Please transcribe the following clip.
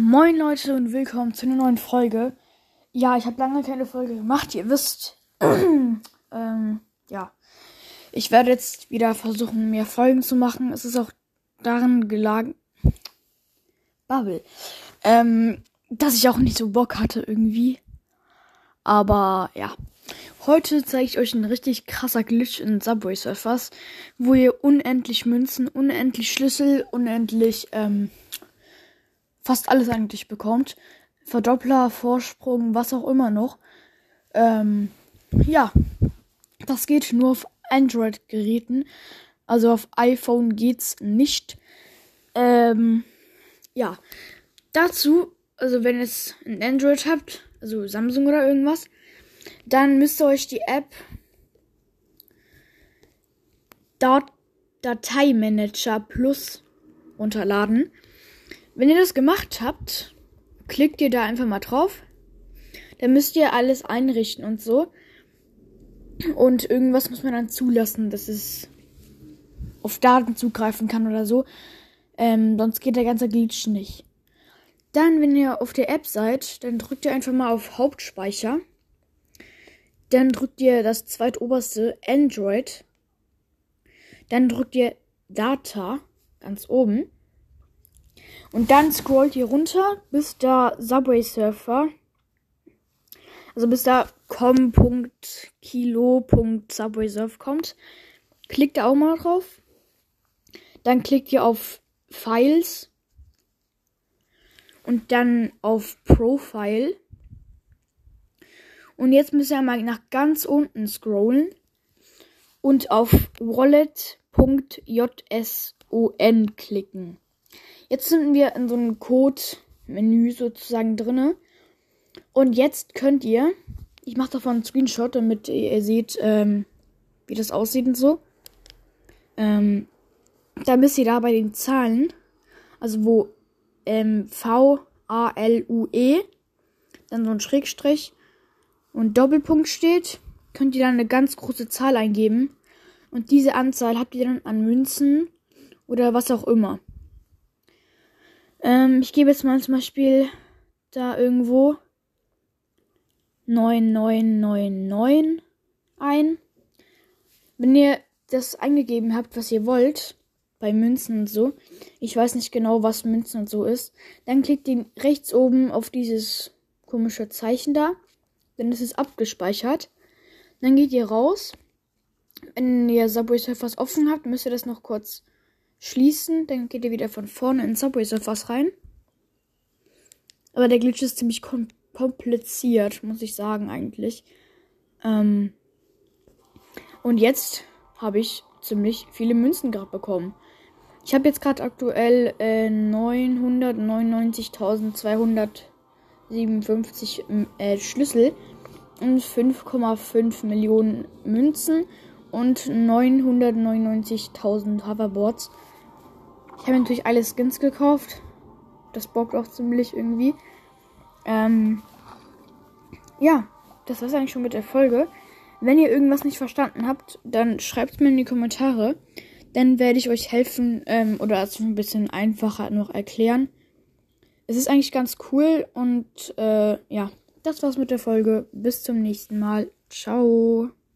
Moin Leute und willkommen zu einer neuen Folge. Ja, ich habe lange keine Folge gemacht, ihr wisst. ähm, ja. Ich werde jetzt wieder versuchen, mehr Folgen zu machen. Es ist auch daran gelagert. Bubble. Ähm, dass ich auch nicht so Bock hatte irgendwie. Aber ja. Heute zeige ich euch ein richtig krasser Glitch in Subway Surfers, wo ihr unendlich Münzen, unendlich Schlüssel, unendlich ähm, fast alles eigentlich bekommt. Verdoppler, Vorsprung, was auch immer noch. Ähm, ja, das geht nur auf Android-Geräten. Also auf iPhone geht's nicht. Ähm, ja, dazu, also wenn ihr es ein Android habt, also Samsung oder irgendwas, dann müsst ihr euch die App Dat Dateimanager Plus runterladen. Wenn ihr das gemacht habt, klickt ihr da einfach mal drauf. Dann müsst ihr alles einrichten und so. Und irgendwas muss man dann zulassen, dass es auf Daten zugreifen kann oder so. Ähm, sonst geht der ganze Glitch nicht. Dann, wenn ihr auf der App seid, dann drückt ihr einfach mal auf Hauptspeicher. Dann drückt ihr das zweitoberste Android. Dann drückt ihr Data ganz oben. Und dann scrollt ihr runter, bis da Subway Surfer. Also bis da com.kilo.subwaysurf kommt. Klickt da auch mal drauf. Dann klickt ihr auf Files. Und dann auf Profile. Und jetzt müsst ihr mal nach ganz unten scrollen und auf wallet.json klicken. Jetzt sind wir in so einem Code-Menü sozusagen drinne. Und jetzt könnt ihr, ich mache davon einen Screenshot, damit ihr seht, ähm, wie das aussieht und so. Ähm, da müsst ihr da bei den Zahlen, also wo ähm, V A L U E, dann so ein Schrägstrich und Doppelpunkt steht, könnt ihr dann eine ganz große Zahl eingeben. Und diese Anzahl habt ihr dann an Münzen oder was auch immer. Ähm, ich gebe jetzt mal zum Beispiel da irgendwo 9999 ein. Wenn ihr das eingegeben habt, was ihr wollt, bei Münzen und so, ich weiß nicht genau, was Münzen und so ist, dann klickt ihr rechts oben auf dieses komische Zeichen da dann ist es abgespeichert. Dann geht ihr raus. Wenn ihr Subway Surfers offen habt, müsst ihr das noch kurz schließen. Dann geht ihr wieder von vorne in Subway Surfers rein. Aber der Glitch ist ziemlich kom kompliziert, muss ich sagen, eigentlich. Ähm und jetzt habe ich ziemlich viele Münzen gerade bekommen. Ich habe jetzt gerade aktuell äh, 999.200 57 äh, Schlüssel und 5,5 Millionen Münzen und 999.000 Hoverboards. Ich habe natürlich alle Skins gekauft. Das bockt auch ziemlich irgendwie. Ähm, ja, das war's eigentlich schon mit der Folge. Wenn ihr irgendwas nicht verstanden habt, dann schreibt es mir in die Kommentare. Dann werde ich euch helfen ähm, oder es ein bisschen einfacher noch erklären es ist eigentlich ganz cool und äh, ja, das war's mit der Folge. Bis zum nächsten Mal. Ciao.